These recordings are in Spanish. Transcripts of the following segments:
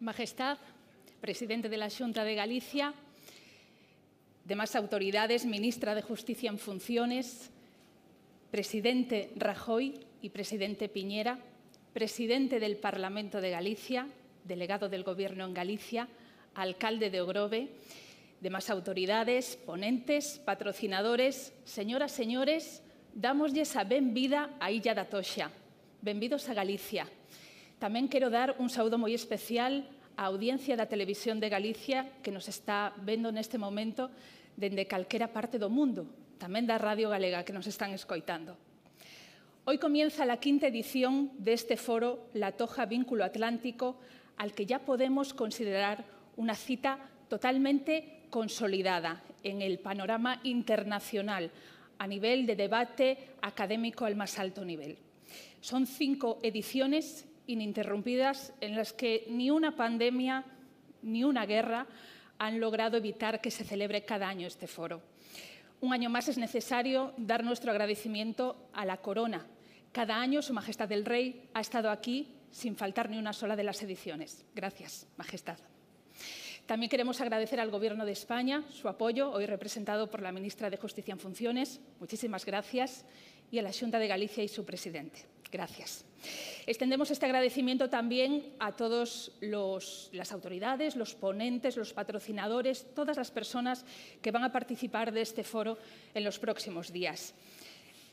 Majestad, presidente de la Junta de Galicia, demás autoridades, ministra de Justicia en funciones, presidente Rajoy y presidente Piñera, presidente del Parlamento de Galicia, delegado del Gobierno en Galicia, alcalde de Ogrove, demás autoridades, ponentes, patrocinadores, señoras, señores, damoslle a benvida a Illa da Toxa. Benvidos a Galicia. Tamén quero dar un saúdo moi especial á audiencia da Televisión de Galicia que nos está vendo neste momento dende calquera parte do mundo, tamén da Radio Galega que nos están escoitando. Hoy comienza la quinta edición de este foro La Toja Vínculo Atlántico, al que ya podemos considerar una cita totalmente consolidada en el panorama internacional a nivel de debate académico al más alto nivel. Son cinco ediciones ininterrumpidas en las que ni una pandemia ni una guerra han logrado evitar que se celebre cada año este foro. Un año más es necesario dar nuestro agradecimiento a la corona. Cada año Su Majestad el Rey ha estado aquí sin faltar ni una sola de las ediciones. Gracias, Majestad. También queremos agradecer al Gobierno de España su apoyo, hoy representado por la ministra de Justicia en funciones. Muchísimas gracias. Y a la Junta de Galicia y su presidente. Gracias. Extendemos este agradecimiento también a todas las autoridades, los ponentes, los patrocinadores, todas las personas que van a participar de este foro en los próximos días.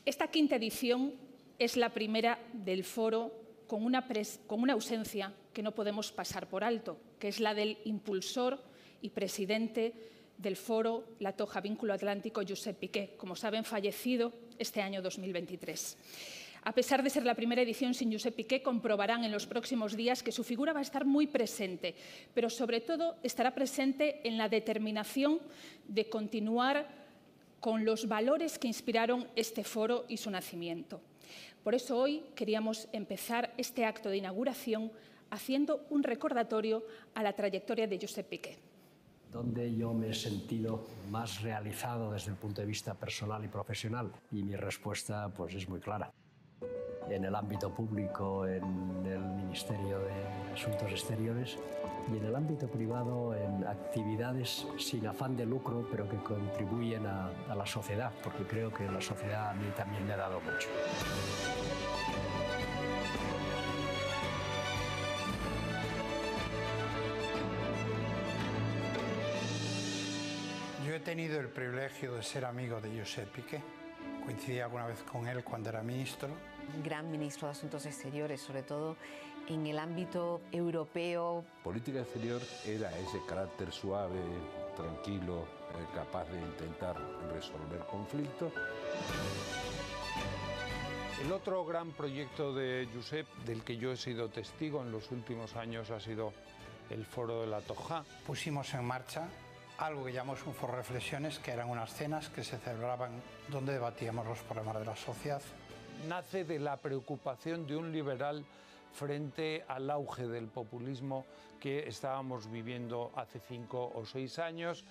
Esta quinta edición es la primera del foro con una, con una ausencia que no podemos pasar por alto, que es la del impulsor y presidente del foro La Toja Vínculo Atlántico, Josep Piqué, como saben, fallecido este año 2023. A pesar de ser la primera edición sin Josep Piqué, comprobarán en los próximos días que su figura va a estar muy presente, pero sobre todo estará presente en la determinación de continuar con los valores que inspiraron este foro y su nacimiento. Por eso hoy queríamos empezar este acto de inauguración haciendo un recordatorio a la trayectoria de Josep Piqué. Donde yo me he sentido más realizado desde el punto de vista personal y profesional. Y mi respuesta pues, es muy clara en el ámbito público, en el Ministerio de Asuntos Exteriores y en el ámbito privado en actividades sin afán de lucro, pero que contribuyen a, a la sociedad, porque creo que la sociedad a mí también me ha dado mucho. Yo he tenido el privilegio de ser amigo de Josep Piqué. Coincidí alguna vez con él cuando era ministro gran ministro de Asuntos Exteriores, sobre todo en el ámbito europeo. Política exterior era ese carácter suave, tranquilo, eh, capaz de intentar resolver conflictos. El otro gran proyecto de Josep, del que yo he sido testigo en los últimos años, ha sido el Foro de la Toja. Pusimos en marcha algo que llamamos un foro reflexiones, que eran unas cenas que se celebraban donde debatíamos los problemas de la sociedad nace de la preocupación de un liberal frente al auge del populismo que estábamos viviendo hace cinco o seis años.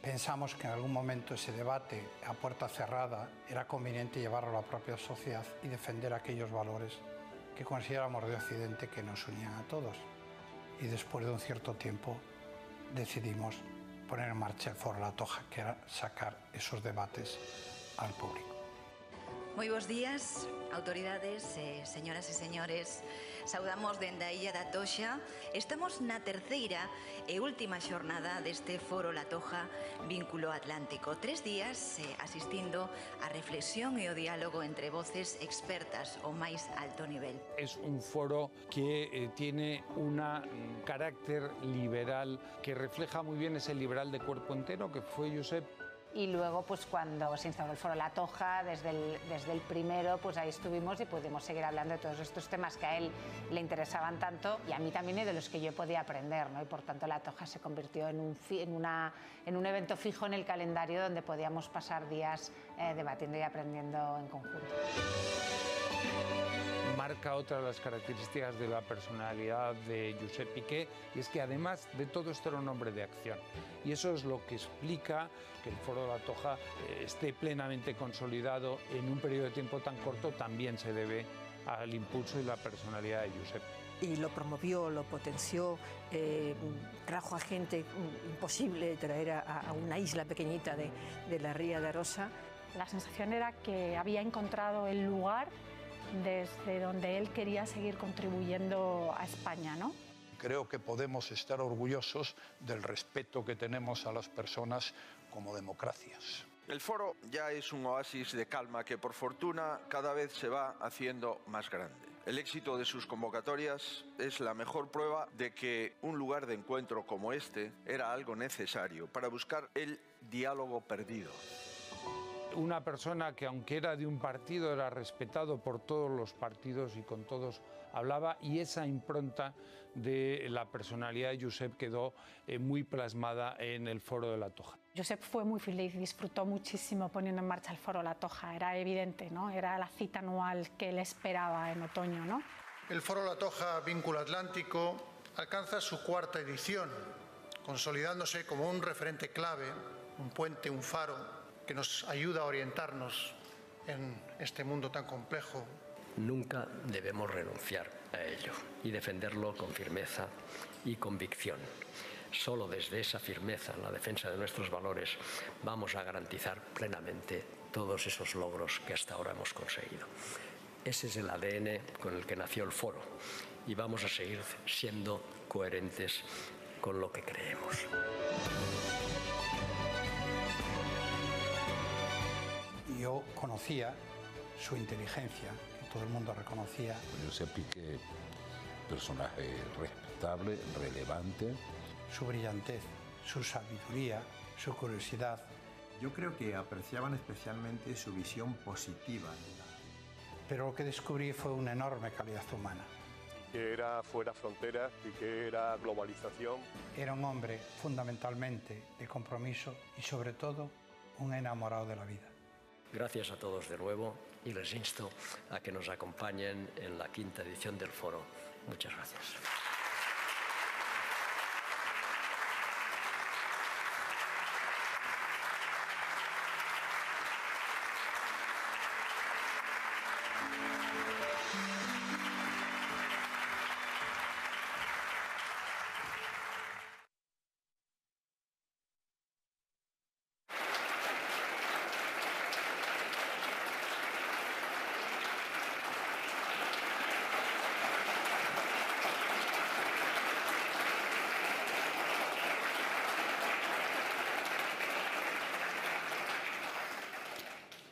Pensamos que en algún momento ese debate a puerta cerrada era conveniente llevarlo a la propia sociedad y defender aquellos valores que consideramos de Occidente que nos unían a todos. Y después de un cierto tiempo decidimos poner en marcha el Foro La Toja, que era sacar esos debates al público. Moi bons días, autoridades, eh, señoras e señores. Saudamos dende a Illa da Toxa. Estamos na terceira e última xornada deste Foro La Toja Vínculo Atlántico. Tres días eh, asistindo a reflexión e o diálogo entre voces expertas ao máis alto nivel. Es un foro que eh, tiene un mm, carácter liberal que refleja muy bien ese liberal de cuerpo entero que fue Josep y luego pues cuando se instaló el foro La Toja, desde el, desde el primero, pues ahí estuvimos y pudimos seguir hablando de todos estos temas que a él le interesaban tanto y a mí también y de los que yo podía aprender, ¿no? Y por tanto La Toja se convirtió en un, en una, en un evento fijo en el calendario donde podíamos pasar días eh, debatiendo y aprendiendo en conjunto marca otra de las características de la personalidad de Josep Piqué y es que además de todo esto era un hombre de acción. Y eso es lo que explica que el Foro de la Toja eh, esté plenamente consolidado en un periodo de tiempo tan corto, también se debe al impulso y la personalidad de Josep. y lo promovió, lo potenció, eh, trajo a gente imposible traer a, una isla pequeñita de, de la Ría de Rosa. La sensación era que había encontrado el lugar desde donde él quería seguir contribuyendo a España, ¿no? Creo que podemos estar orgullosos del respeto que tenemos a las personas como democracias. El foro ya es un oasis de calma que por fortuna cada vez se va haciendo más grande. El éxito de sus convocatorias es la mejor prueba de que un lugar de encuentro como este era algo necesario para buscar el diálogo perdido una persona que aunque era de un partido era respetado por todos los partidos y con todos hablaba y esa impronta de la personalidad de Josep quedó eh, muy plasmada en el Foro de la Toja. Josep fue muy feliz, disfrutó muchísimo poniendo en marcha el Foro de la Toja, era evidente, ¿no? era la cita anual que él esperaba en otoño. ¿no? El Foro de la Toja Vínculo Atlántico alcanza su cuarta edición, consolidándose como un referente clave, un puente, un faro que nos ayuda a orientarnos en este mundo tan complejo. Nunca debemos renunciar a ello y defenderlo con firmeza y convicción. Solo desde esa firmeza en la defensa de nuestros valores vamos a garantizar plenamente todos esos logros que hasta ahora hemos conseguido. Ese es el ADN con el que nació el foro y vamos a seguir siendo coherentes con lo que creemos. Yo conocía su inteligencia, que todo el mundo reconocía. José Piqué, personaje respetable, relevante. Su brillantez, su sabiduría, su curiosidad. Yo creo que apreciaban especialmente su visión positiva. Pero lo que descubrí fue una enorme calidad humana. Que era fuera fronteras y que era globalización. Era un hombre fundamentalmente de compromiso y sobre todo un enamorado de la vida. Gracias a todos de nuevo y les insto a que nos acompañen en la quinta edición del foro. Muchas gracias.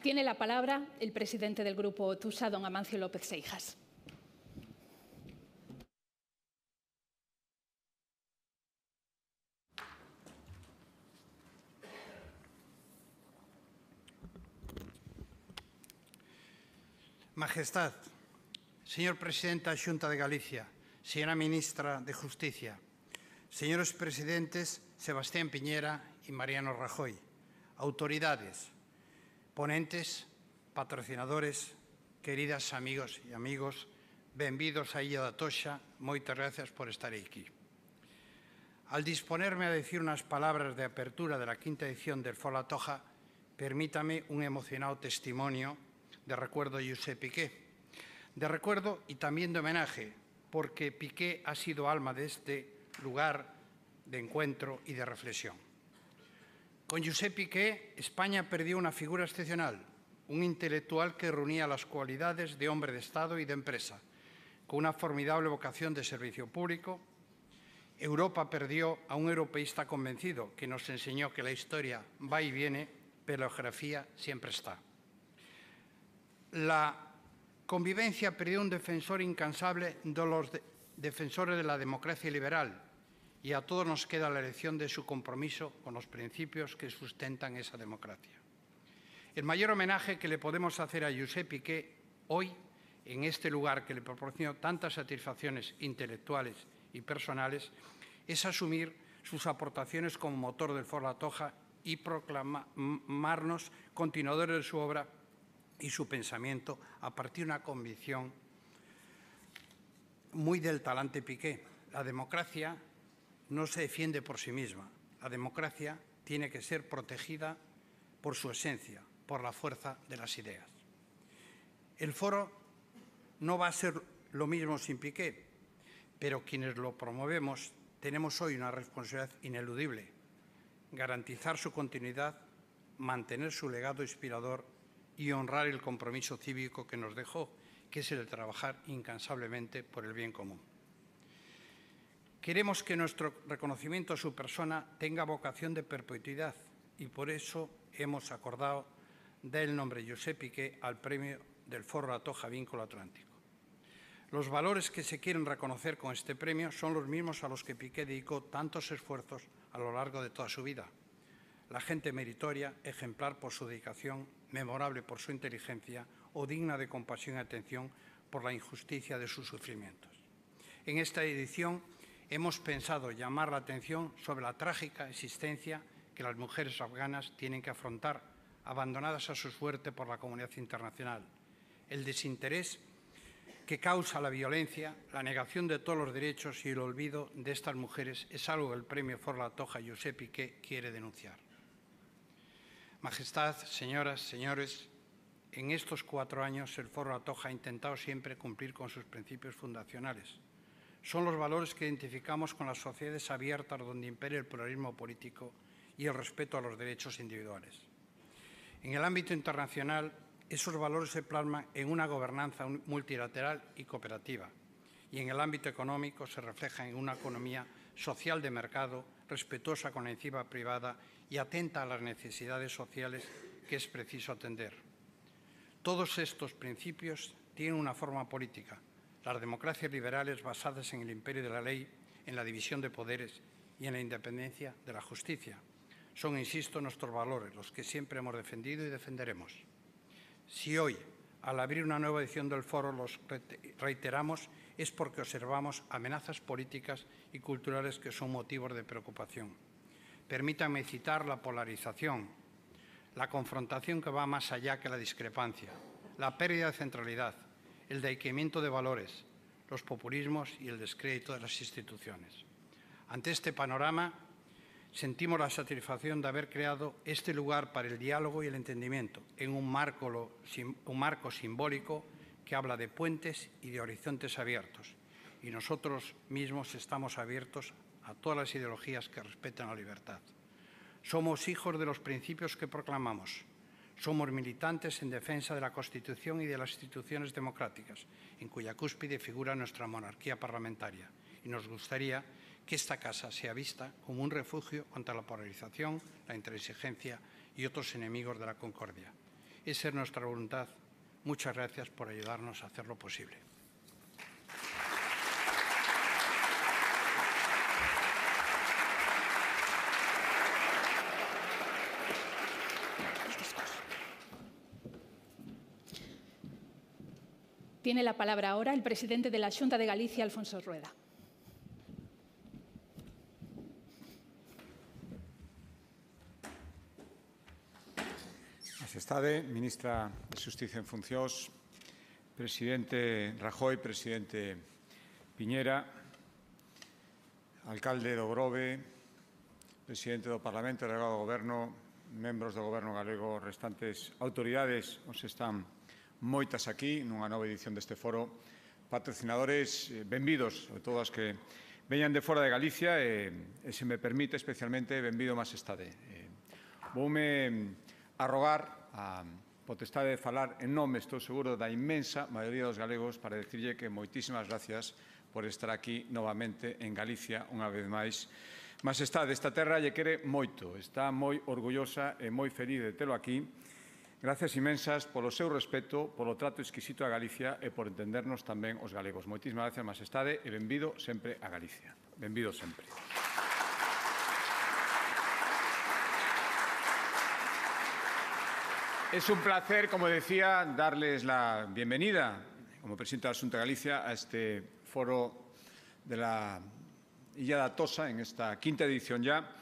Tiene la palabra el presidente del Grupo TUSA, don Amancio López Seijas. Majestad, señor presidente de la Junta de Galicia, señora ministra de Justicia, señores presidentes Sebastián Piñera y Mariano Rajoy, autoridades, Ponentes, patrocinadores, queridas amigos e amigos, benvidos a Illa da Toxa, moitas gracias por estar aquí. Al disponerme a decir unas palabras de apertura de la quinta edición del Fola Toja, permítame un emocionado testimonio de recuerdo de José Piqué. De recuerdo y también de homenaje, porque Piqué ha sido alma de este lugar de encuentro y de reflexión. Con Josep Piqué, España perdió una figura excepcional, un intelectual que reunía las cualidades de hombre de Estado y de empresa, con una formidable vocación de servicio público. Europa perdió a un europeísta convencido que nos enseñó que la historia va y viene, pero la geografía siempre está. La convivencia perdió un defensor incansable de los defensores de la democracia liberal, y a todos nos queda la lección de su compromiso con los principios que sustentan esa democracia. El mayor homenaje que le podemos hacer a Josep Piqué hoy, en este lugar que le proporcionó tantas satisfacciones intelectuales y personales, es asumir sus aportaciones como motor del Foro La Toja y proclamarnos continuadores de su obra y su pensamiento a partir de una convicción muy del talante Piqué. La democracia no se defiende por sí misma. La democracia tiene que ser protegida por su esencia, por la fuerza de las ideas. El foro no va a ser lo mismo sin Piqué, pero quienes lo promovemos tenemos hoy una responsabilidad ineludible, garantizar su continuidad, mantener su legado inspirador y honrar el compromiso cívico que nos dejó, que es el de trabajar incansablemente por el bien común. Queremos que nuestro reconocimiento a su persona tenga vocación de perpetuidad y por eso hemos acordado dar el nombre José Piqué al premio del Foro Atoja Vínculo Atlántico. Los valores que se quieren reconocer con este premio son los mismos a los que Piqué dedicó tantos esfuerzos a lo largo de toda su vida. La gente meritoria, ejemplar por su dedicación, memorable por su inteligencia o digna de compasión y atención por la injusticia de sus sufrimientos. En esta edición hemos pensado llamar la atención sobre la trágica existencia que las mujeres afganas tienen que afrontar, abandonadas a su suerte por la comunidad internacional, el desinterés que causa la violencia, la negación de todos los derechos y el olvido de estas mujeres es algo que el premio Forla Toja Josep Piqué quiere denunciar. Majestad, señoras, señores, en estos cuatro años el Foro Atoja ha intentado siempre cumplir con sus principios fundacionales. Son los valores que identificamos con las sociedades abiertas donde impere el pluralismo político y el respeto a los derechos individuales. En el ámbito internacional, esos valores se plasman en una gobernanza multilateral y cooperativa, y en el ámbito económico se reflejan en una economía social de mercado, respetuosa con la iniciativa privada y atenta a las necesidades sociales que es preciso atender. Todos estos principios tienen una forma política, las democracias liberales basadas en el imperio de la ley, en la división de poderes y en la independencia de la justicia. Son, insisto, nuestros valores, los que siempre hemos defendido y defenderemos. Si hoy, al abrir una nueva edición del foro, los reiteramos, es porque observamos amenazas políticas y culturales que son motivos de preocupación. Permítanme citar la polarización, la confrontación que va más allá que la discrepancia, la pérdida de centralidad, el decaimiento de valores, los populismos y el descrédito de las instituciones. Ante este panorama, sentimos la satisfacción de haber creado este lugar para el diálogo y el entendimiento en un marco, un marco simbólico que habla de puentes y de horizontes abiertos. Y nosotros mismos estamos abiertos a todas las ideologías que respetan la libertad. Somos hijos de los principios que proclamamos. Somos militantes en defensa de la Constitución y de las instituciones democráticas, en cuya cúspide figura nuestra monarquía parlamentaria. Y nos gustaría que esta casa sea vista como un refugio contra la polarización, la intransigencia y otros enemigos de la concordia. Esa es nuestra voluntad. Muchas gracias por ayudarnos a hacerlo posible. Tiene la palabra ahora el presidente de la Junta de Galicia, Alfonso Rueda. Majestade, ministra de Justicia en funcións, presidente Rajoy, presidente Piñera, alcalde do Grove, presidente do Parlamento, delegado do Goberno, membros do Goberno galego, restantes autoridades, os están moitas aquí nunha nova edición deste foro. Patrocinadores, eh, benvidos, sobre todo as que veñan de fora de Galicia e, e se me permite especialmente, benvido máis estade. Eh, voume arrogar a potestade de falar en nome, estou seguro, da inmensa maioría dos galegos para decirlle que moitísimas gracias por estar aquí novamente en Galicia unha vez máis. Mas está desta terra lle quere moito, está moi orgullosa e moi feliz de telo aquí Gracias inmensas polo seu respeto, polo trato exquisito a Galicia e por entendernos tamén os galegos. Moitísimas gracias, Majestade, e benvido sempre a Galicia. Benvido sempre. Es un placer, como decía, darles la bienvenida como presidente de Asunta Galicia a este foro de la Illa da Tosa, en esta quinta edición ya,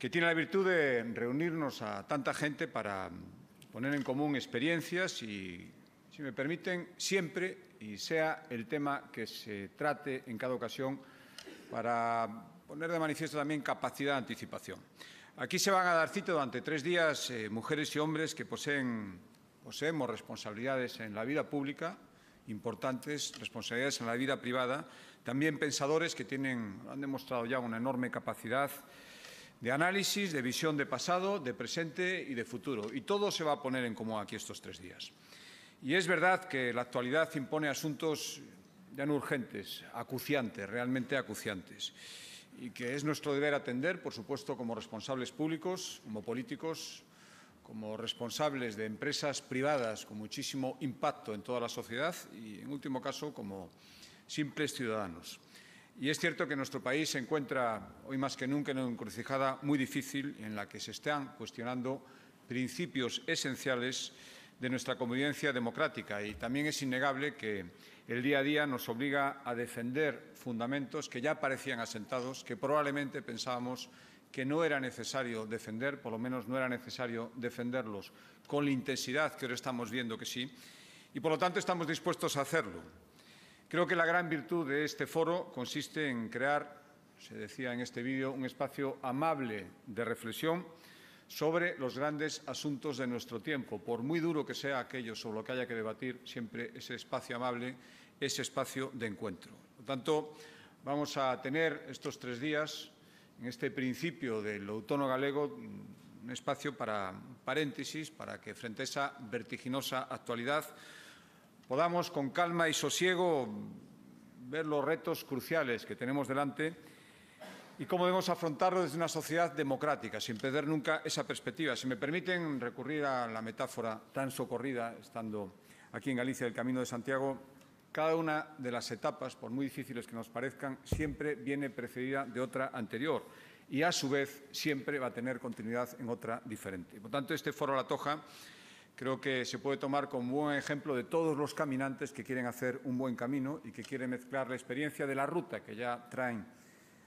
que tiene la virtud de reunirnos a tanta gente para poner en común experiencias y, si me permiten, siempre, y sea el tema que se trate en cada ocasión, para poner de manifiesto también capacidad de anticipación. Aquí se van a dar cita durante tres días eh, mujeres y hombres que poseen, poseemos responsabilidades en la vida pública importantes responsabilidades en la vida privada, también pensadores que tienen, han demostrado ya una enorme capacidad de análisis, de visión de pasado, de presente y de futuro. Y todo se va a poner en común aquí estos tres días. Y es verdad que la actualidad impone asuntos ya no urgentes, acuciantes, realmente acuciantes, y que es nuestro deber atender, por supuesto, como responsables públicos, como políticos, como responsables de empresas privadas con muchísimo impacto en toda la sociedad y, en último caso, como simples ciudadanos. Y es cierto que nuestro país se encuentra hoy más que nunca en una encrucijada muy difícil en la que se están cuestionando principios esenciales de nuestra convivencia democrática y también es innegable que el día a día nos obliga a defender fundamentos que ya parecían asentados, que probablemente pensábamos que no era necesario defender, por lo menos no era necesario defenderlos con la intensidad que ahora estamos viendo que sí, y por lo tanto estamos dispuestos a hacerlo. Creo que la gran virtud de este foro consiste en crear, se decía en este vídeo, un espacio amable de reflexión sobre los grandes asuntos de nuestro tiempo. Por muy duro que sea aquello sobre lo que haya que debatir, siempre ese espacio amable, ese espacio de encuentro. Por tanto, vamos a tener estos tres días, en este principio del outono galego, un espacio para paréntesis, para que frente a esa vertiginosa actualidad podamos con calma y sosiego ver los retos cruciales que tenemos delante y cómo debemos afrontarlo desde una sociedad democrática, sin perder nunca esa perspectiva. Si me permiten recurrir a la metáfora tan socorrida, estando aquí en Galicia del Camino de Santiago, cada una de las etapas, por muy difíciles que nos parezcan, siempre viene precedida de otra anterior y, a su vez, siempre va a tener continuidad en otra diferente. Por tanto, este Foro La Toja creo que se puede tomar como buen ejemplo de todos los caminantes que quieren hacer un buen camino y que quieren mezclar la experiencia de la ruta que ya traen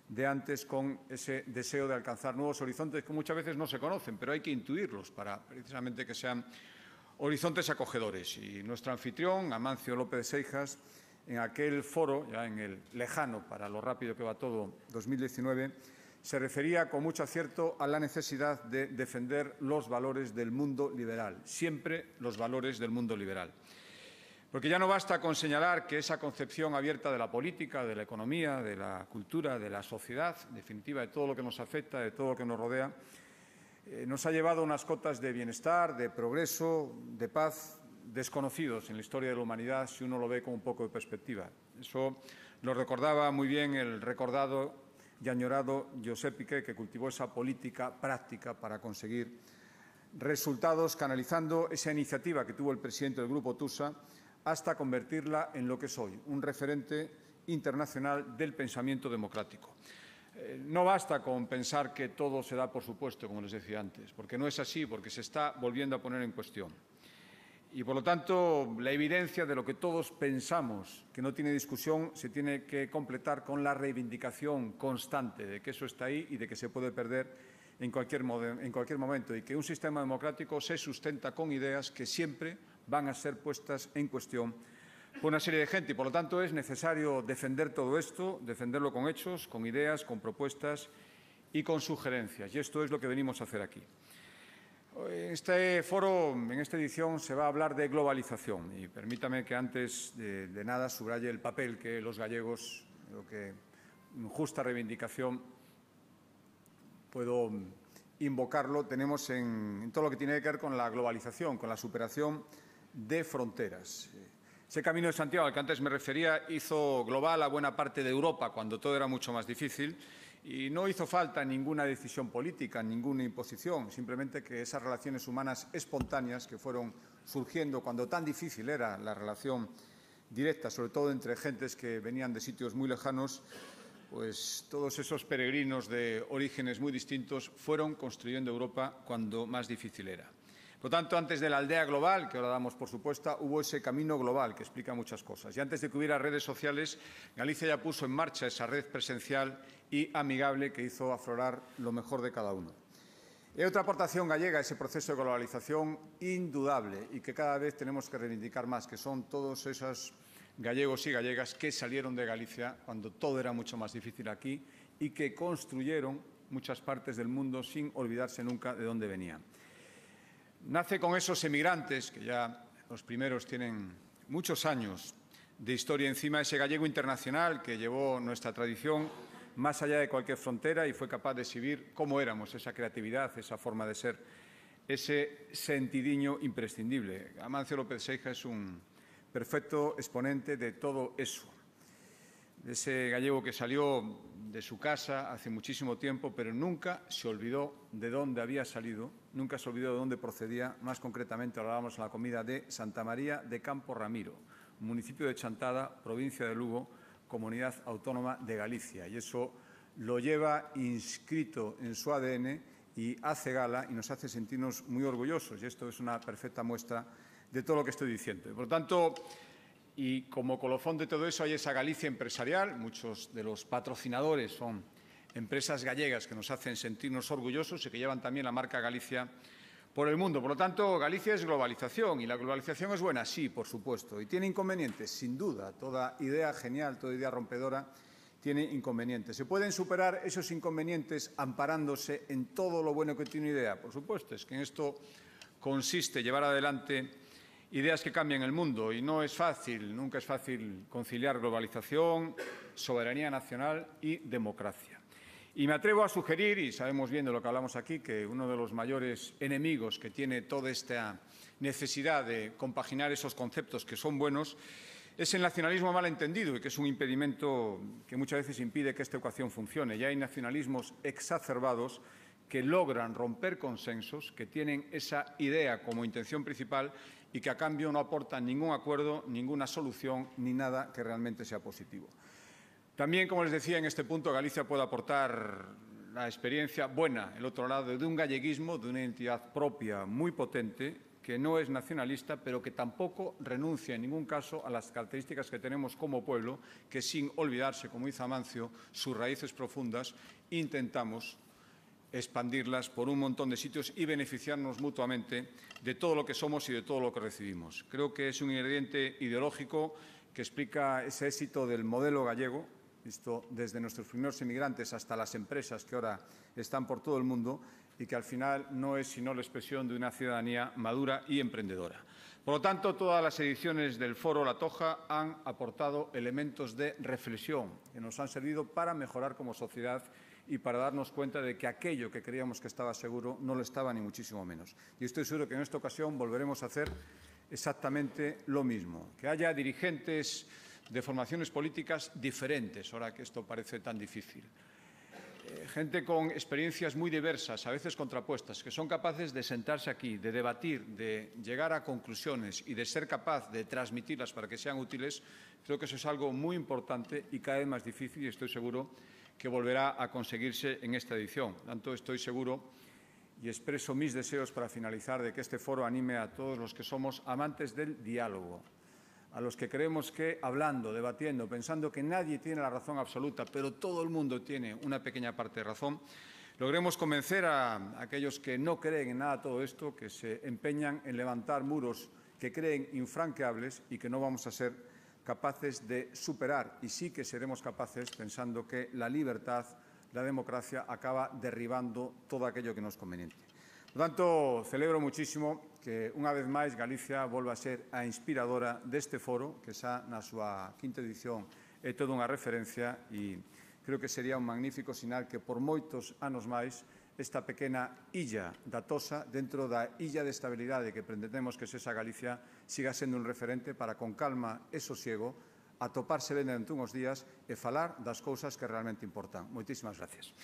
de antes con ese deseo de alcanzar nuevos horizontes que muchas veces no se conocen, pero hay que intuirlos para precisamente que sean horizontes acogedores. Y nuestro anfitrión, Amancio López de Seijas, en aquel foro, ya en el lejano, para lo rápido que va todo, 2019, se refería con mucho acierto a la necesidad de defender los valores del mundo liberal, siempre los valores del mundo liberal. Porque ya no basta con señalar que esa concepción abierta de la política, de la economía, de la cultura, de la sociedad, en definitiva de todo lo que nos afecta, de todo lo que nos rodea, eh, nos ha llevado a unas cotas de bienestar, de progreso, de paz desconocidos en la historia de la humanidad si uno lo ve con un poco de perspectiva. Eso lo recordaba muy bien el recordado y añorado Josep Piqué, que cultivó esa política práctica para conseguir resultados, canalizando esa iniciativa que tuvo el presidente del Grupo TUSA hasta convertirla en lo que es hoy, un referente internacional del pensamiento democrático. Eh, no basta con pensar que todo se da por supuesto, como les decía antes, porque no es así, porque se está volviendo a poner en cuestión. Y, por lo tanto, la evidencia de lo que todos pensamos, que no tiene discusión, se tiene que completar con la reivindicación constante de que eso está ahí y de que se puede perder en cualquier, en cualquier momento y que un sistema democrático se sustenta con ideas que siempre van a ser puestas en cuestión por una serie de gente y, por lo tanto, es necesario defender todo esto, defenderlo con hechos, con ideas, con propuestas y con sugerencias. Y esto es lo que venimos a hacer aquí. En este foro, en esta edición, se va a hablar de globalización y permítame que antes de, nada subraye el papel que los gallegos, lo que justa reivindicación puedo invocarlo, tenemos en, en, todo lo que tiene que ver con la globalización, con la superación de fronteras. Ese camino de Santiago al que antes me refería hizo global a buena parte de Europa cuando todo era mucho más difícil y no hizo falta ninguna decisión política, ninguna imposición, simplemente que esas relaciones humanas espontáneas que fueron surgiendo cuando tan difícil era la relación directa, sobre todo entre gentes que venían de sitios muy lejanos, pues todos esos peregrinos de orígenes muy distintos fueron construyendo Europa cuando más difícil era. Por lo tanto, antes de la aldea global, que ahora damos por supuesta, hubo ese camino global que explica muchas cosas. Y antes de que hubiera redes sociales, Galicia ya puso en marcha esa red presencial y amigable que hizo aflorar lo mejor de cada uno. Y otra aportación gallega a ese proceso de globalización indudable y que cada vez tenemos que reivindicar más, que son todos esos gallegos y gallegas que salieron de Galicia cuando todo era mucho más difícil aquí y que construyeron muchas partes del mundo sin olvidarse nunca de dónde venían. Nace con esos emigrantes, que ya los primeros tienen muchos años de historia encima, ese gallego internacional que llevó nuestra tradición más allá de cualquier frontera y fue capaz de exhibir cómo éramos, esa creatividad, esa forma de ser, ese sentidiño imprescindible. Amancio López Seija es un perfecto exponente de todo eso. De ese gallego que salió de su casa hace muchísimo tiempo, pero nunca se olvidó de dónde había salido, nunca se olvidó de dónde procedía, más concretamente hablábamos en la comida de Santa María de Campo Ramiro, municipio de Chantada, provincia de Lugo, comunidad autónoma de Galicia. Y eso lo lleva inscrito en su ADN y hace gala y nos hace sentirnos muy orgullosos. Y esto es una perfecta muestra de todo lo que estoy diciendo. por lo tanto, y como colofón de todo eso hay esa Galicia empresarial. Muchos de los patrocinadores son empresas gallegas que nos hacen sentirnos orgullosos y que llevan también la marca Galicia por el mundo. Por lo tanto, Galicia es globalización y la globalización es buena, sí, por supuesto. Y tiene inconvenientes, sin duda. Toda idea genial, toda idea rompedora tiene inconvenientes. ¿Se pueden superar esos inconvenientes amparándose en todo lo bueno que tiene una idea? Por supuesto, es que en esto consiste llevar adelante ideas que cambian el mundo y no es fácil, nunca es fácil conciliar globalización, soberanía nacional y democracia. Y me atrevo a sugerir, y sabemos bien de lo que hablamos aquí, que uno de los mayores enemigos que tiene toda esta necesidad de compaginar esos conceptos que son buenos es el nacionalismo mal entendido y que es un impedimento que muchas veces impide que esta ecuación funcione. Ya hay nacionalismos exacerbados que logran romper consensos, que tienen esa idea como intención principal y que a cambio no aportan ningún acuerdo, ninguna solución ni nada que realmente sea positivo. También, como les decía, en este punto Galicia puede aportar la experiencia buena, el otro lado, de un galleguismo, de una identidad propia muy potente, que no es nacionalista, pero que tampoco renuncia en ningún caso a las características que tenemos como pueblo, que sin olvidarse, como dice Amancio, sus raíces profundas, intentamos expandirlas por un montón de sitios y beneficiarnos mutuamente de todo lo que somos y de todo lo que recibimos. Creo que es un ingrediente ideológico que explica ese éxito del modelo gallego, visto desde nuestros primeros inmigrantes hasta las empresas que ahora están por todo el mundo y que al final no es sino la expresión de una ciudadanía madura y emprendedora. Por lo tanto, todas las ediciones del Foro La Toja han aportado elementos de reflexión que nos han servido para mejorar como sociedad y para darnos cuenta de que aquello que creíamos que estaba seguro no lo estaba ni muchísimo menos. Y estoy seguro que en esta ocasión volveremos a hacer exactamente lo mismo, que haya dirigentes de formaciones políticas diferentes, ahora que esto parece tan difícil. Eh, gente con experiencias muy diversas, a veces contrapuestas, que son capaces de sentarse aquí, de debatir, de llegar a conclusiones y de ser capaz de transmitirlas para que sean útiles, creo que eso es algo muy importante y cada vez más difícil y estoy seguro que volverá a conseguirse en esta edición. Tanto estoy seguro y expreso mis deseos para finalizar de que este foro anime a todos los que somos amantes del diálogo, a los que creemos que hablando, debatiendo, pensando que nadie tiene la razón absoluta, pero todo el mundo tiene una pequeña parte de razón, logremos convencer a aquellos que no creen en nada todo esto, que se empeñan en levantar muros que creen infranqueables y que no vamos a ser capaces de superar, y sí que seremos capaces, pensando que la libertad, la democracia, acaba derribando todo aquello que no es conveniente. Por tanto, celebro muchísimo que, unha vez máis, Galicia volva a ser a inspiradora deste foro, que xa na súa quinta edición é toda unha referencia e creo que sería un magnífico sinal que por moitos anos máis esta pequena illa da Tosa dentro da illa de estabilidade que pretendemos que sexa Galicia siga sendo un referente para con calma e sosiego atoparse ben dentro unhos días e falar das cousas que realmente importan. Moitísimas gracias.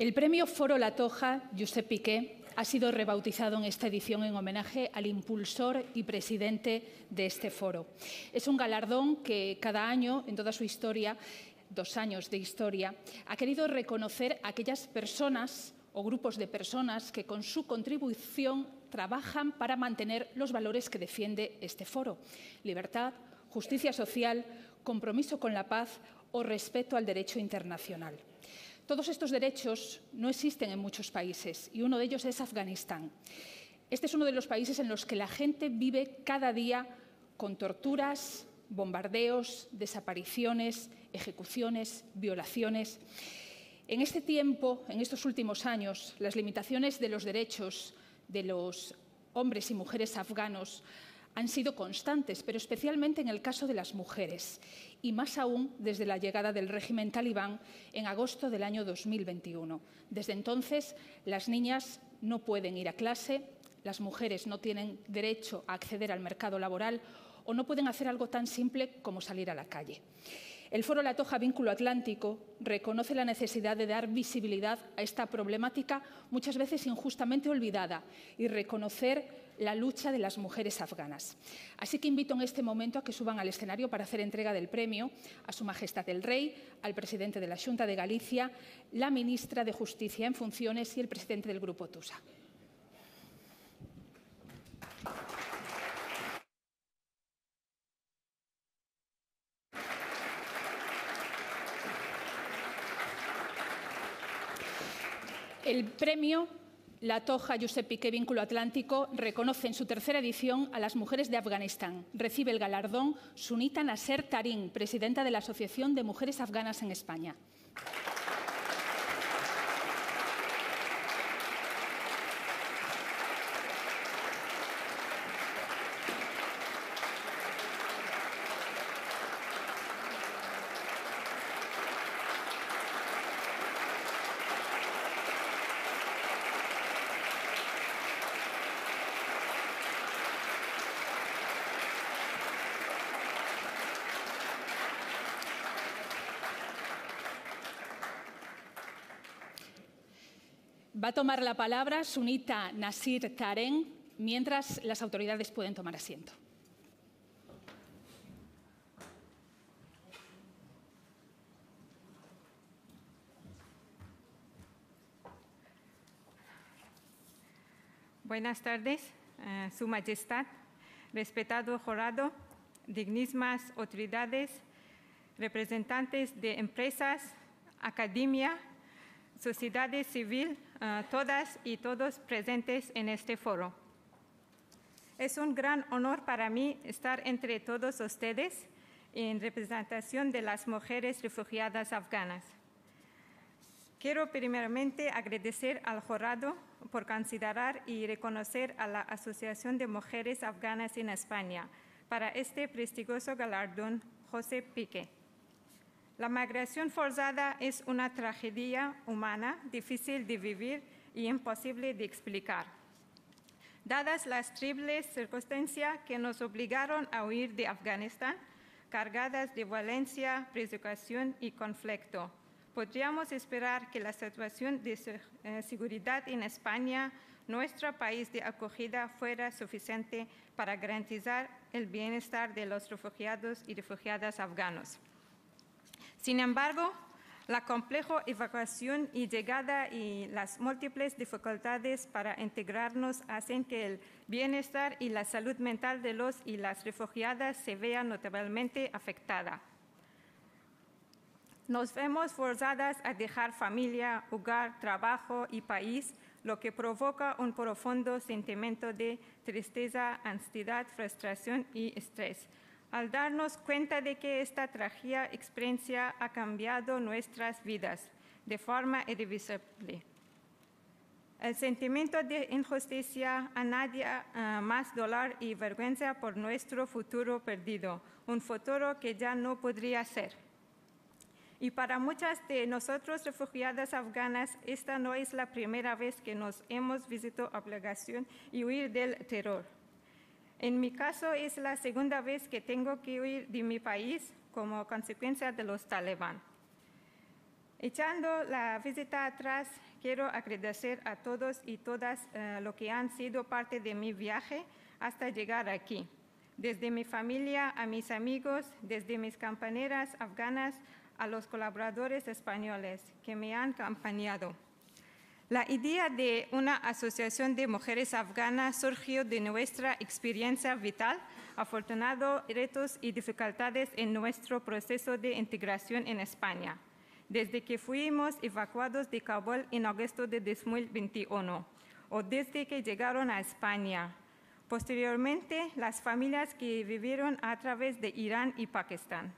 El premio Foro La Toja, Josep Piqué, ha sido rebautizado en esta edición en homenaje al impulsor y presidente de este foro. Es un galardón que cada año, en toda su historia, dos años de historia, ha querido reconocer a aquellas personas o grupos de personas que con su contribución trabajan para mantener los valores que defiende este foro. Libertad, justicia social, compromiso con la paz o respeto al derecho internacional. Todos estos derechos no existen en muchos países y uno de ellos es Afganistán. Este es uno de los países en los que la gente vive cada día con torturas, bombardeos, desapariciones, ejecuciones, violaciones. En este tiempo, en estos últimos años, las limitaciones de los derechos de los hombres y mujeres afganos han sido constantes, pero especialmente en el caso de las mujeres, y más aún desde la llegada del régimen talibán en agosto del año 2021. Desde entonces, las niñas no pueden ir a clase, las mujeres no tienen derecho a acceder al mercado laboral o no pueden hacer algo tan simple como salir a la calle. El Foro La Toja Vínculo Atlántico reconoce la necesidad de dar visibilidad a esta problemática muchas veces injustamente olvidada y reconocer la lucha de las mujeres afganas. Así que invito en este momento a que suban al escenario para hacer entrega del premio a Su Majestad el Rey, al presidente de la Junta de Galicia, la ministra de Justicia en funciones y el presidente del Grupo TUSA. El premio la Toja Josep Piqué Vínculo Atlántico reconoce en su tercera edición a las mujeres de Afganistán. Recibe el galardón Sunita Nasser Tarin, presidenta de la Asociación de Mujeres Afganas en España. A tomar la palabra Sunita Nasir Taren mientras las autoridades pueden tomar asiento. Buenas tardes, eh, Su Majestad, respetado jurado, dignísimas autoridades, representantes de empresas, academia, sociedad civil, uh, todas y todos presentes en este foro. Es un gran honor para mí estar entre todos ustedes en representación de las mujeres refugiadas afganas. Quiero primeramente agradecer al jurado por considerar y reconocer a la Asociación de Mujeres Afganas en España para este prestigioso galardón José Pique. La migración forzada es una tragedia humana difícil de vivir y imposible de explicar. Dadas las triples circunstancias que nos obligaron a huir de Afganistán, cargadas de violencia, persecución y conflicto, podríamos esperar que la situación de eh, seguridad en España, nuestro país de acogida, fuera suficiente para garantizar el bienestar de los refugiados y refugiadas afganos. Sin embargo, la compleja evacuación y llegada y las múltiples dificultades para integrarnos hacen que el bienestar y la salud mental de los y las refugiadas se vean notablemente afectada. Nos vemos forzadas a dejar familia, hogar, trabajo y país, lo que provoca un profundo sentimiento de tristeza, ansiedad, frustración y estrés al darnos cuenta de que esta trágica experiencia ha cambiado nuestras vidas de forma irreversible. El sentimiento de injusticia añade más dolor y vergüenza por nuestro futuro perdido, un futuro que ya no podría ser. Y para muchas de nosotros refugiadas afganas, esta no es la primera vez que nos hemos visto obligación y huir del terror. En mi caso es la segunda vez que tengo que huir de mi país como consecuencia de los talibán. Echando la visita atrás, quiero agradecer a todos y todas eh, lo que han sido parte de mi viaje hasta llegar aquí. Desde mi familia a mis amigos, desde mis compañeras afganas a los colaboradores españoles que me han acompañado. La idea de una asociación de mujeres afganas surgió de nuestra experiencia vital, afortunado retos y dificultades en nuestro proceso de integración en España, desde que fuimos evacuados de Kabul en agosto de 2021 o desde que llegaron a España, Posteriormente, las familias que vivieron a través de Irán y Pakistán.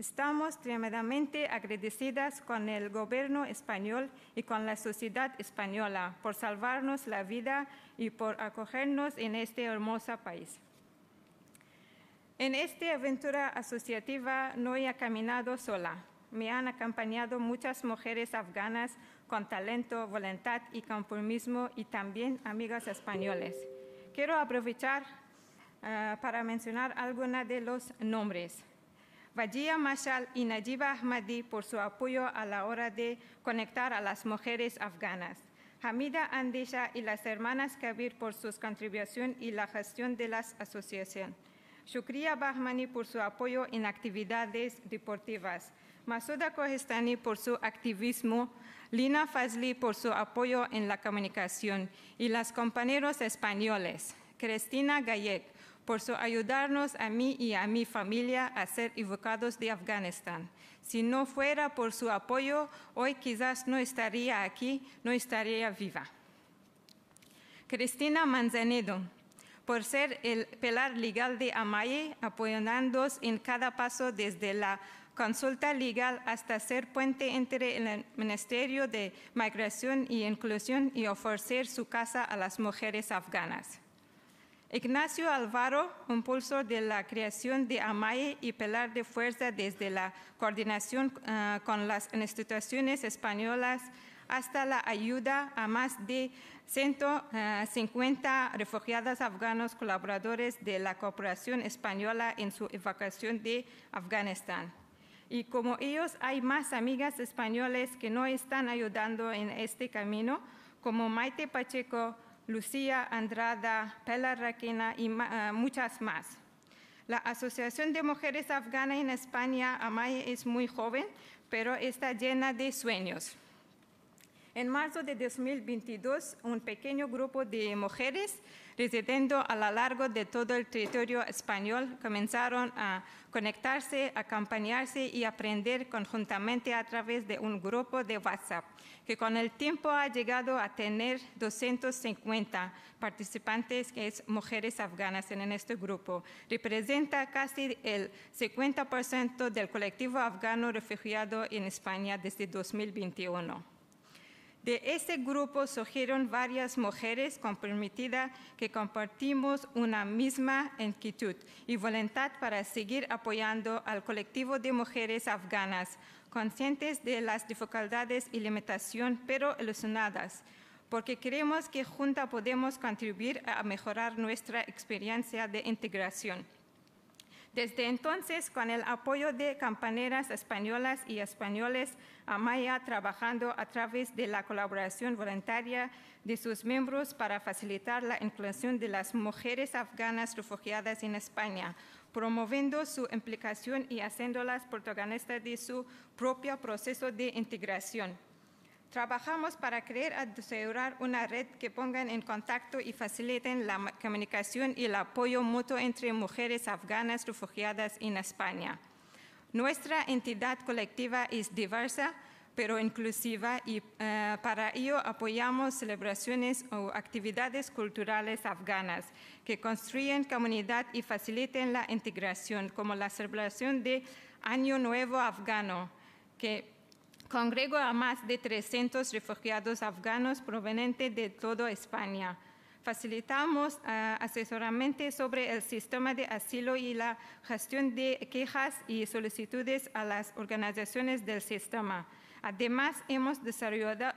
Estamos tremendamente agradecidas con el gobierno español y con la sociedad española por salvarnos la vida y por acogernos en este hermoso país. En esta aventura asociativa no he caminado sola. Me han acompañado muchas mujeres afganas con talento, voluntad y compromiso y también amigas españoles. Quiero aprovechar uh, para mencionar algunos de los nombres. Vajia Mashal y Najiba Ahmadi por su apoyo a la hora de conectar a las mujeres afganas. Hamida Andisha y las hermanas Kabir por su contribución y la gestión de las asociaciones. Shukriya Bahmani por su apoyo en actividades deportivas. Masuda Kohestani por su activismo. Lina Fazli por su apoyo en la comunicación. Y las compañeros españoles. Cristina Gayek por su ayudarnos a mí y a mi familia a ser evacuados de Afganistán. Si no fuera por su apoyo, hoy quizás no estaría aquí, no estaría viva. Cristina Manzanedo, por ser el pilar legal de Amaye, apoyándonos en cada paso desde la consulta legal hasta ser puente entre el Ministerio de Migración y Inclusión y ofrecer su casa a las mujeres afganas. Ignacio Alvaro, impulsor de la creación de AMAE y pilar de fuerza desde la coordinación uh, con las instituciones españolas hasta la ayuda a más de 150 refugiados afganos colaboradores de la cooperación española en su evacuación de Afganistán. Y como ellos, hay más amigas españoles que no están ayudando en este camino, como Maite Pacheco, Lucía Andrada, Pela Raquena y uh, muchas más. La Asociación de Mujeres Afganas en España, AMAE, es muy joven, pero está llena de sueños. En marzo de 2022, un pequeño grupo de mujeres residiendo a lo largo de todo el territorio español comenzaron a conectarse, acompañarse y aprender conjuntamente a través de un grupo de WhatsApp que con el tiempo ha llegado a tener 250 participantes, que es mujeres afganas en este grupo. Representa casi el 50% del colectivo afgano refugiado en España desde 2021. De ese grupo surgieron varias mujeres comprometidas que compartimos una misma inquietud y voluntad para seguir apoyando al colectivo de mujeres afganas, conscientes de las dificultades y limitaciones, pero ilusionadas, porque creemos que juntas podemos contribuir a mejorar nuestra experiencia de integración. Desde entonces, con el apoyo de campaneras españolas y españoles, Amaya trabajando a través de la colaboración voluntaria de sus miembros para facilitar la inclusión de las mujeres afganas refugiadas en España, promoviendo su implicación y haciéndolas protagonistas de su propio proceso de integración. Trabajamos para crear y asegurar una red que ponga en contacto y faciliten la comunicación y el apoyo mutuo entre mujeres afganas refugiadas en España. Nuestra entidad colectiva es diversa, pero inclusiva y uh, para ello apoyamos celebraciones o actividades culturales afganas que construyen comunidad y faciliten la integración, como la celebración de Año Nuevo Afgano, que Congregó a más de 300 refugiados afganos provenientes de toda España. Facilitamos uh, asesoramiento sobre el sistema de asilo y la gestión de quejas y solicitudes a las organizaciones del sistema. Además, hemos desarrollado,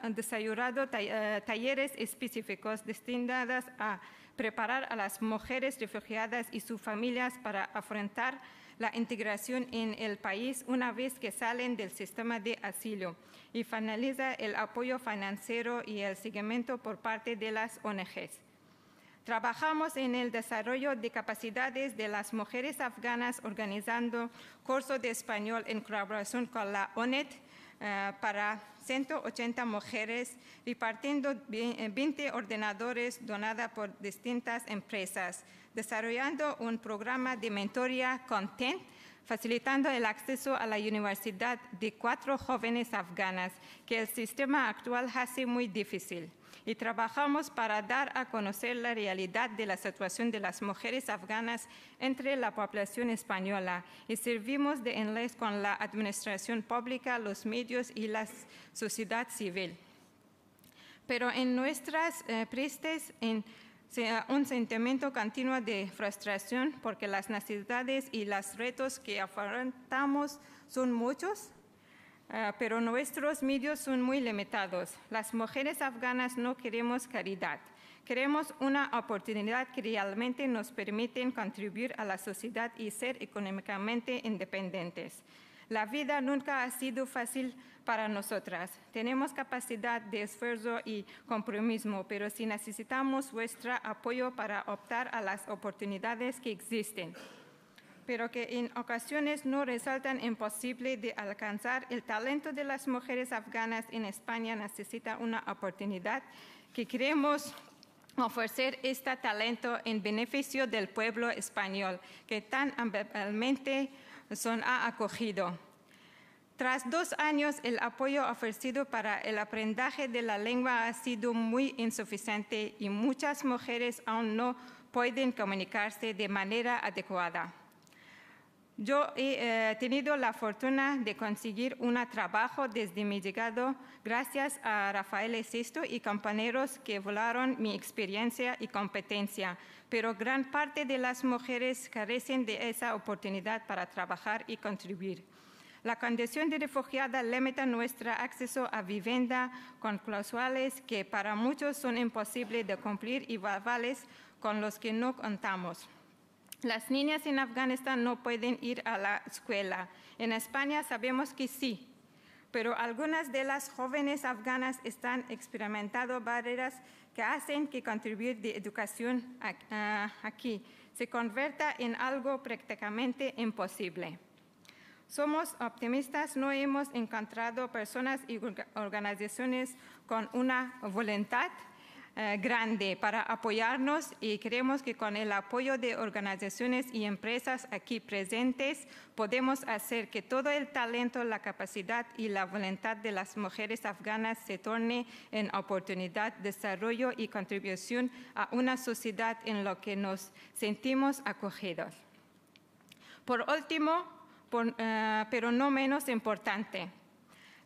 uh, talleres específicos destinados a preparar a las mujeres refugiadas y sus familias para afrontar la integración en el país una vez que salen del sistema de asilo y finaliza el apoyo financiero y el seguimiento por parte de las ONGs. Trabajamos en el desarrollo de capacidades de las mujeres afganas organizando cursos de español en colaboración con la ONET uh, para 180 mujeres, repartiendo 20 ordenadores donados por distintas empresas desarrollando un programa de mentoría content facilitando el acceso a la universidad de cuatro jóvenes afganas que el sistema actual hace muy difícil. Y trabajamos para dar a conocer la realidad de la situación de las mujeres afganas entre la población española y servimos de enlace con la administración pública, los medios y la sociedad civil. Pero en nuestras eh, prestes, en un sentimiento continuo de frustración porque las necesidades y los retos que afrontamos son muchos, eh, pero nuestros medios son muy limitados. Las mujeres afganas no queremos caridad, queremos una oportunidad que realmente nos permite contribuir a la sociedad y ser económicamente independientes. La vida nunca ha sido fácil para nosotras. Tenemos capacidad de esfuerzo y compromiso, pero si necesitamos vuestro apoyo para optar a las oportunidades que existen, pero que en ocasiones no resultan imposible de alcanzar, el talento de las mujeres afganas en España necesita una oportunidad que queremos ofrecer este talento en beneficio del pueblo español que tan amablemente son ha acogido. Tras dos años, el apoyo ofrecido para el aprendizaje de la lengua ha sido muy insuficiente y muchas mujeres aún no pueden comunicarse de manera adecuada. Yo he eh, tenido la fortuna de conseguir un trabajo desde mi llegado gracias a Rafael Sisto y compañeros que volaron mi experiencia y competencia, pero gran parte de las mujeres carecen de esa oportunidad para trabajar y contribuir. La condición de refugiada limita nuestro acceso a vivienda con cláusulas que para muchos son imposibles de cumplir y vales con los que no contamos. Las niñas en Afganistán no pueden ir a la escuela. En España sabemos que sí, pero algunas de las jóvenes afganas están experimentando barreras que hacen que contribuir de educación aquí se convierta en algo prácticamente imposible. Somos optimistas, no hemos encontrado personas y organizaciones con una voluntad eh, grande para apoyarnos y creemos que con el apoyo de organizaciones y empresas aquí presentes podemos hacer que todo el talento, la capacidad y la voluntad de las mujeres afganas se torne en oportunidad, desarrollo y contribución a una sociedad en la que nos sentimos acogidos. Por último, eh, pero no menos importante.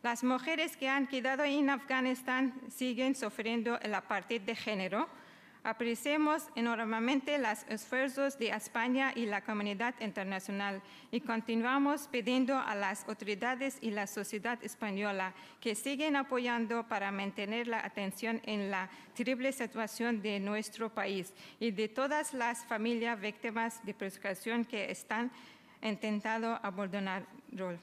Las mujeres que han quedado en Afganistán siguen sufriendo la parte de género. Apreciamos enormemente los esfuerzos de España y la comunidad internacional y continuamos pidiendo a las autoridades y la sociedad española que siguen apoyando para mantener la atención en la terrible situación de nuestro país y de todas las familias víctimas de persecución que están intentado rol.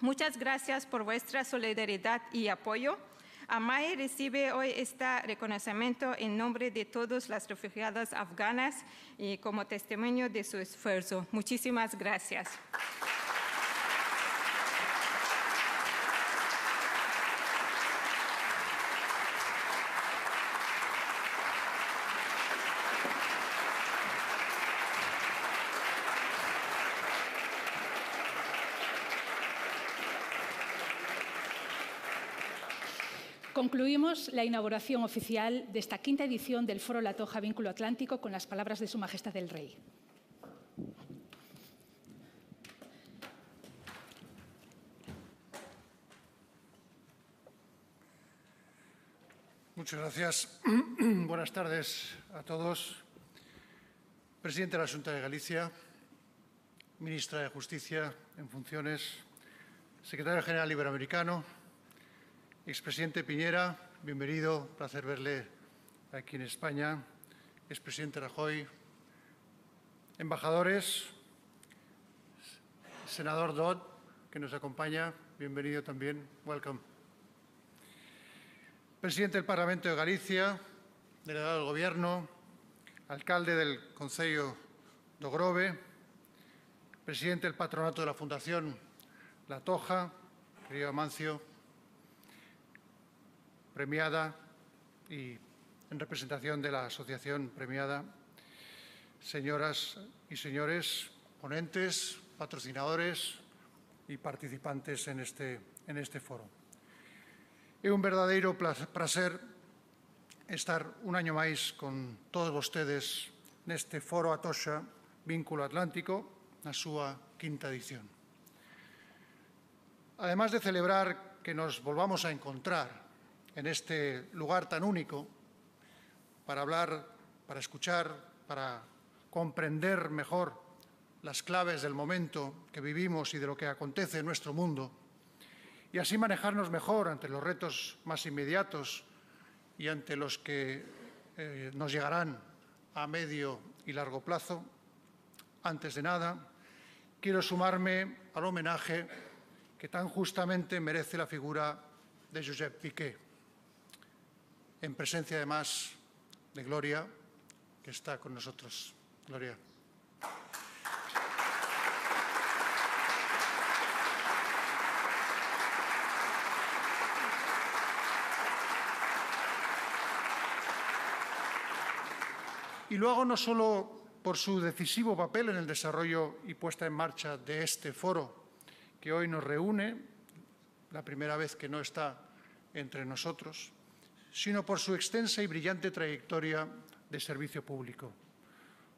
Muchas gracias por vuestra solidaridad y apoyo. Amai recibe hoy este reconocimiento en nombre de todas las refugiadas afganas y como testimonio de su esfuerzo. Muchísimas gracias. Concluimos la inauguración oficial de esta quinta edición del Foro La Toja Vínculo Atlántico con las palabras de Su Majestad el Rey. Muchas gracias. Buenas tardes a todos. Presidente de la Junta de Galicia, Ministra de Justicia en funciones, Secretario General Iberoamericano, Expresidente Piñera, bienvenido, placer verle aquí en España. Expresidente Rajoy, embajadores, senador Dodd, que nos acompaña, bienvenido también, welcome. Presidente del Parlamento de Galicia, delegado del Gobierno, alcalde del Concello de Grove, presidente del patronato de la Fundación La Toja, querido Amancio, premiada y en representación de la asociación premiada, señoras y señores ponentes, patrocinadores y participantes en este, en este foro. É un verdadeiro placer estar un año máis con todos vostedes neste foro Atoxa Vínculo Atlántico na súa quinta edición. Además de celebrar que nos volvamos a encontrar en este lugar tan único para hablar, para escuchar, para comprender mejor las claves del momento que vivimos y de lo que acontece en nuestro mundo, y así manejarnos mejor ante los retos más inmediatos y ante los que eh, nos llegarán a medio y largo plazo. Antes de nada, quiero sumarme al homenaje que tan justamente merece la figura de Josep Piqué, en presencia además de Gloria, que está con nosotros. Gloria. Y luego no solo por su decisivo papel en el desarrollo y puesta en marcha de este foro que hoy nos reúne, la primera vez que no está entre nosotros, sino por su extensa y brillante trayectoria de servicio público.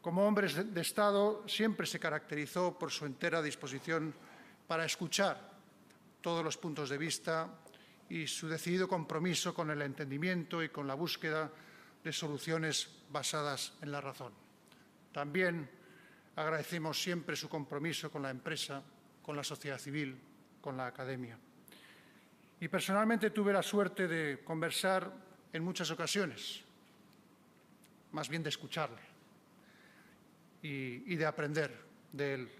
Como hombre de Estado, siempre se caracterizó por su entera disposición para escuchar todos los puntos de vista y su decidido compromiso con el entendimiento y con la búsqueda de soluciones basadas en la razón. También agradecemos siempre su compromiso con la empresa, con la sociedad civil, con la academia. Y personalmente tuve la suerte de conversar en muchas ocasiones, más bien de escucharle y, de aprender de él.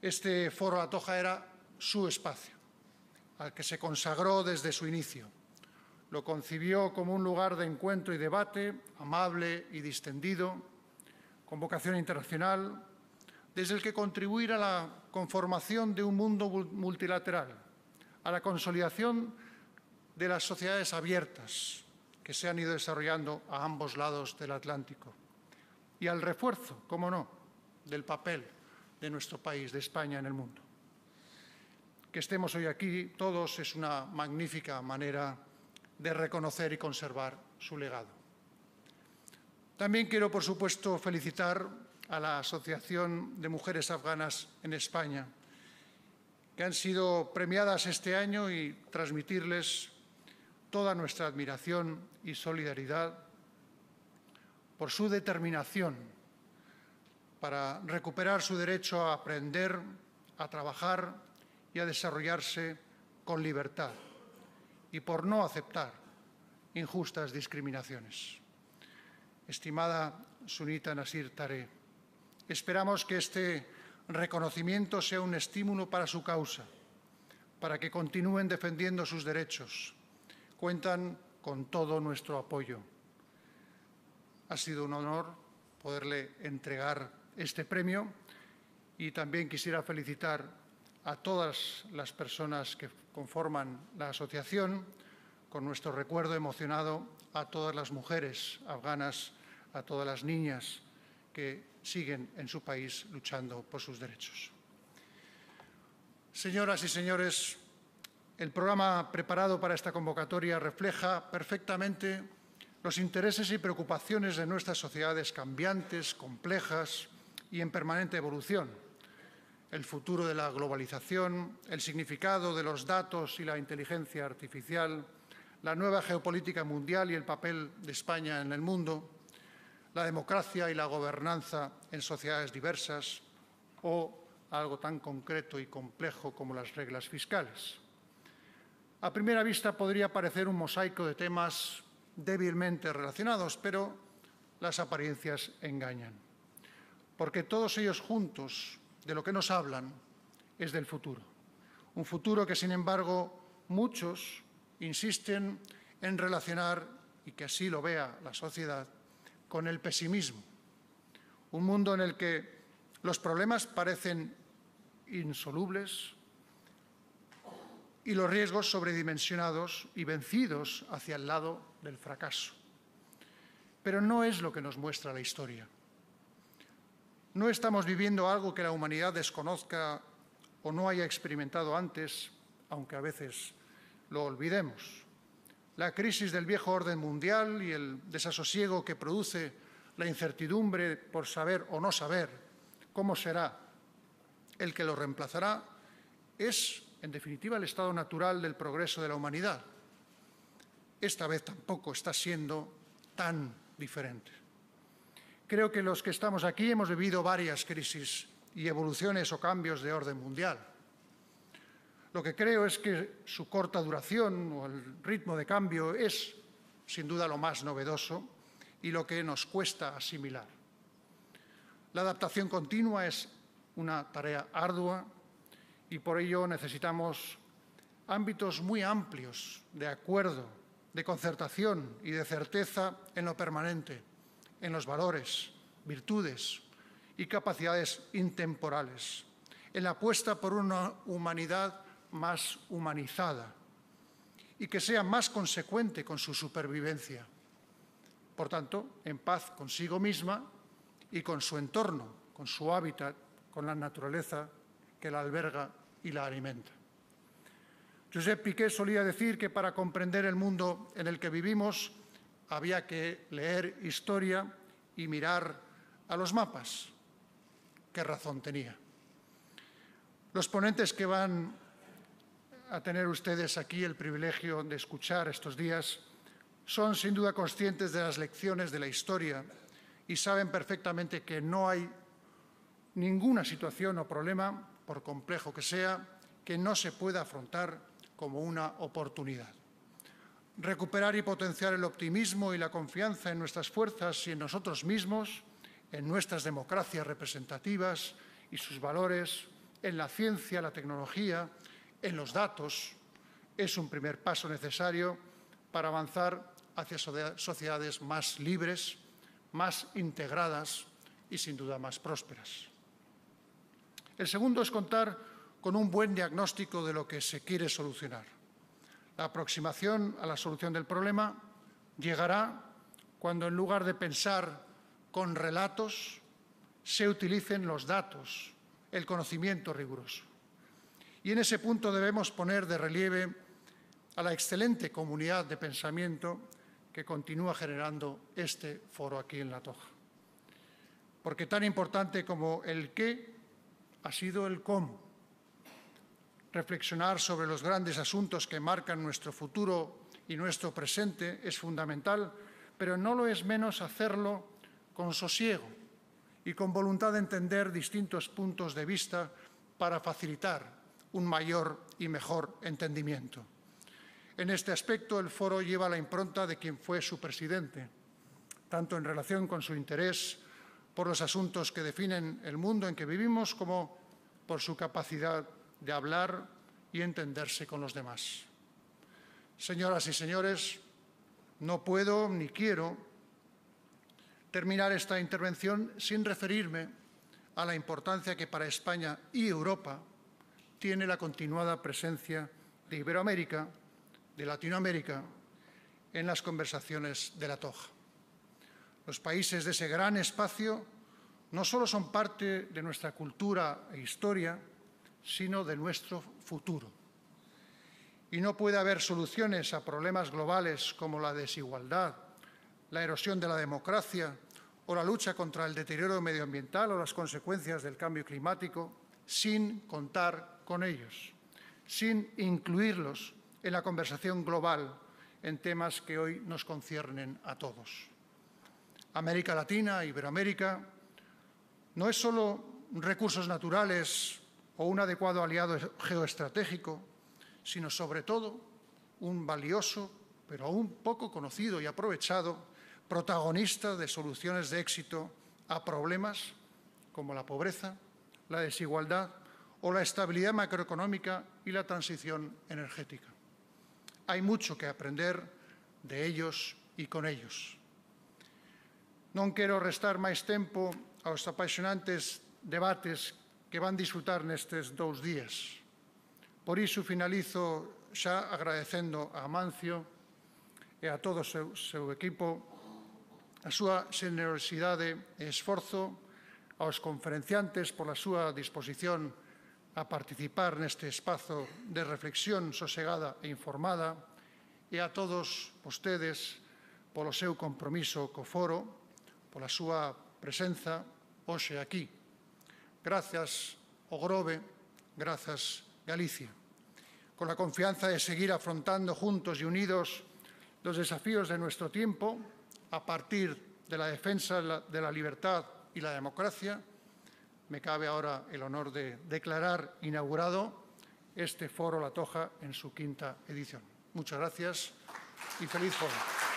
Este foro La Toja era su espacio, al que se consagró desde su inicio lo concibió como un lugar de encuentro y debate amable y distendido, con vocación internacional, desde el que contribuir a la conformación de un mundo multilateral, a la consolidación de las sociedades abiertas que se han ido desarrollando a ambos lados del Atlántico y al refuerzo, como no, del papel de nuestro país, de España en el mundo. Que estemos hoy aquí todos es una magnífica manera de reconocer y conservar su legado. También quiero, por supuesto, felicitar a la Asociación de Mujeres Afganas en España, que han sido premiadas este año y transmitirles toda nuestra admiración y solidaridad por su determinación para recuperar su derecho a aprender, a trabajar y a desarrollarse con libertad y por no aceptar injustas discriminaciones. Estimada Sunita Nasir Tare, esperamos que este reconocimiento sea un estímulo para su causa, para que continúen defendiendo sus derechos. Cuentan con todo nuestro apoyo. Ha sido un honor poderle entregar este premio y también quisiera felicitar a todas las personas que conforman la asociación, con nuestro recuerdo emocionado a todas las mujeres afganas, a todas las niñas que siguen en su país luchando por sus derechos. Señoras y señores, el programa preparado para esta convocatoria refleja perfectamente los intereses y preocupaciones de nuestras sociedades cambiantes, complejas y en permanente evolución el futuro de la globalización, el significado de los datos y la inteligencia artificial, la nueva geopolítica mundial y el papel de España en el mundo, la democracia y la gobernanza en sociedades diversas o algo tan concreto y complejo como las reglas fiscales. A primera vista podría parecer un mosaico de temas débilmente relacionados, pero las apariencias engañan, porque todos ellos juntos de lo que nos hablan es del futuro. Un futuro que, sin embargo, muchos insisten en relacionar, y que así lo vea la sociedad, con el pesimismo. Un mundo en el que los problemas parecen insolubles y los riesgos sobredimensionados y vencidos hacia el lado del fracaso. Pero no es lo que nos muestra la historia. No estamos viviendo algo que la humanidad desconozca o no haya experimentado antes, aunque a veces lo olvidemos. La crisis del viejo orden mundial y el desasosiego que produce la incertidumbre por saber o no saber cómo será el que lo reemplazará es, en definitiva, el estado natural del progreso de la humanidad. Esta vez tampoco está siendo tan diferente. Creo que los que estamos aquí hemos vivido varias crisis y evoluciones o cambios de orden mundial. Lo que creo es que su corta duración o el ritmo de cambio es, sin duda, lo más novedoso y lo que nos cuesta asimilar. La adaptación continua es una tarea ardua y por ello necesitamos ámbitos muy amplios de acuerdo, de concertación y de certeza en lo permanente, en los valores, virtudes y capacidades intemporales, en la apuesta por una humanidad más humanizada y que sea más consecuente con su supervivencia. Por tanto, en paz consigo misma y con su entorno, con su hábitat, con la naturaleza que la alberga y la alimenta. Josep Piqué solía decir que para comprender el mundo en el que vivimos había que leer historia y mirar a los mapas. Qué razón tenía. Los ponentes que van a tener ustedes aquí el privilegio de escuchar estos días son sin duda conscientes de las lecciones de la historia y saben perfectamente que no hay ninguna situación o problema, por complejo que sea, que no se pueda afrontar como una oportunidad. Recuperar y potenciar el optimismo y la confianza en nuestras fuerzas y en nosotros mismos, en nuestras democracias representativas y sus valores, en la ciencia, la tecnología, en los datos, es un primer paso necesario para avanzar hacia sociedades más libres, más integradas y sin duda más prósperas. El segundo es contar con un buen diagnóstico de lo que se quiere solucionar. La aproximación a la solución del problema llegará cuando en lugar de pensar con relatos, se utilicen los datos, el conocimiento riguroso. Y en ese punto debemos poner de relieve a la excelente comunidad de pensamiento que continúa generando este foro aquí en La Toja. Porque tan importante como el qué ha sido el cómo Reflexionar sobre los grandes asuntos que marcan nuestro futuro y nuestro presente es fundamental, pero no lo es menos hacerlo con sosiego y con voluntad de entender distintos puntos de vista para facilitar un mayor y mejor entendimiento. En este aspecto, el foro lleva la impronta de quien fue su presidente, tanto en relación con su interés por los asuntos que definen el mundo en que vivimos como por su capacidad de hablar y entenderse con los demás. Señoras y señores, no puedo ni quiero terminar esta intervención sin referirme a la importancia que para España y Europa tiene la continuada presencia de Iberoamérica, de Latinoamérica, en las conversaciones de la Toja. Los países de ese gran espacio no solo son parte de nuestra cultura e historia, sino de nuestro futuro. Y no puede haber soluciones a problemas globales como la desigualdad, la erosión de la democracia o la lucha contra el deterioro medioambiental o las consecuencias del cambio climático sin contar con ellos, sin incluirlos en la conversación global en temas que hoy nos conciernen a todos. América Latina, Iberoamérica, no es solo recursos naturales o un adecuado aliado geoestratégico, sino sobre todo un valioso, pero aún poco conocido y aprovechado, protagonista de soluciones de éxito a problemas como la pobreza, la desigualdad o la estabilidad macroeconómica y la transición energética. Hay mucho que aprender de ellos y con ellos. Non quero restar máis tempo aos apaixonantes debates que van disfrutar nestes dous días. Por iso finalizo xa agradecendo a Amancio e a todo o seu, seu equipo a súa generosidade e esforzo aos conferenciantes pola súa disposición a participar neste espazo de reflexión sosegada e informada e a todos vostedes polo seu compromiso co foro, pola súa presenza hoxe aquí. Gracias, Ogrove, gracias, Galicia. Con la confianza de seguir afrontando juntos y unidos los desafíos de nuestro tiempo a partir de la defensa de la libertad y la democracia, me cabe ahora el honor de declarar inaugurado este foro La Toja en su quinta edición. Muchas gracias y feliz foro.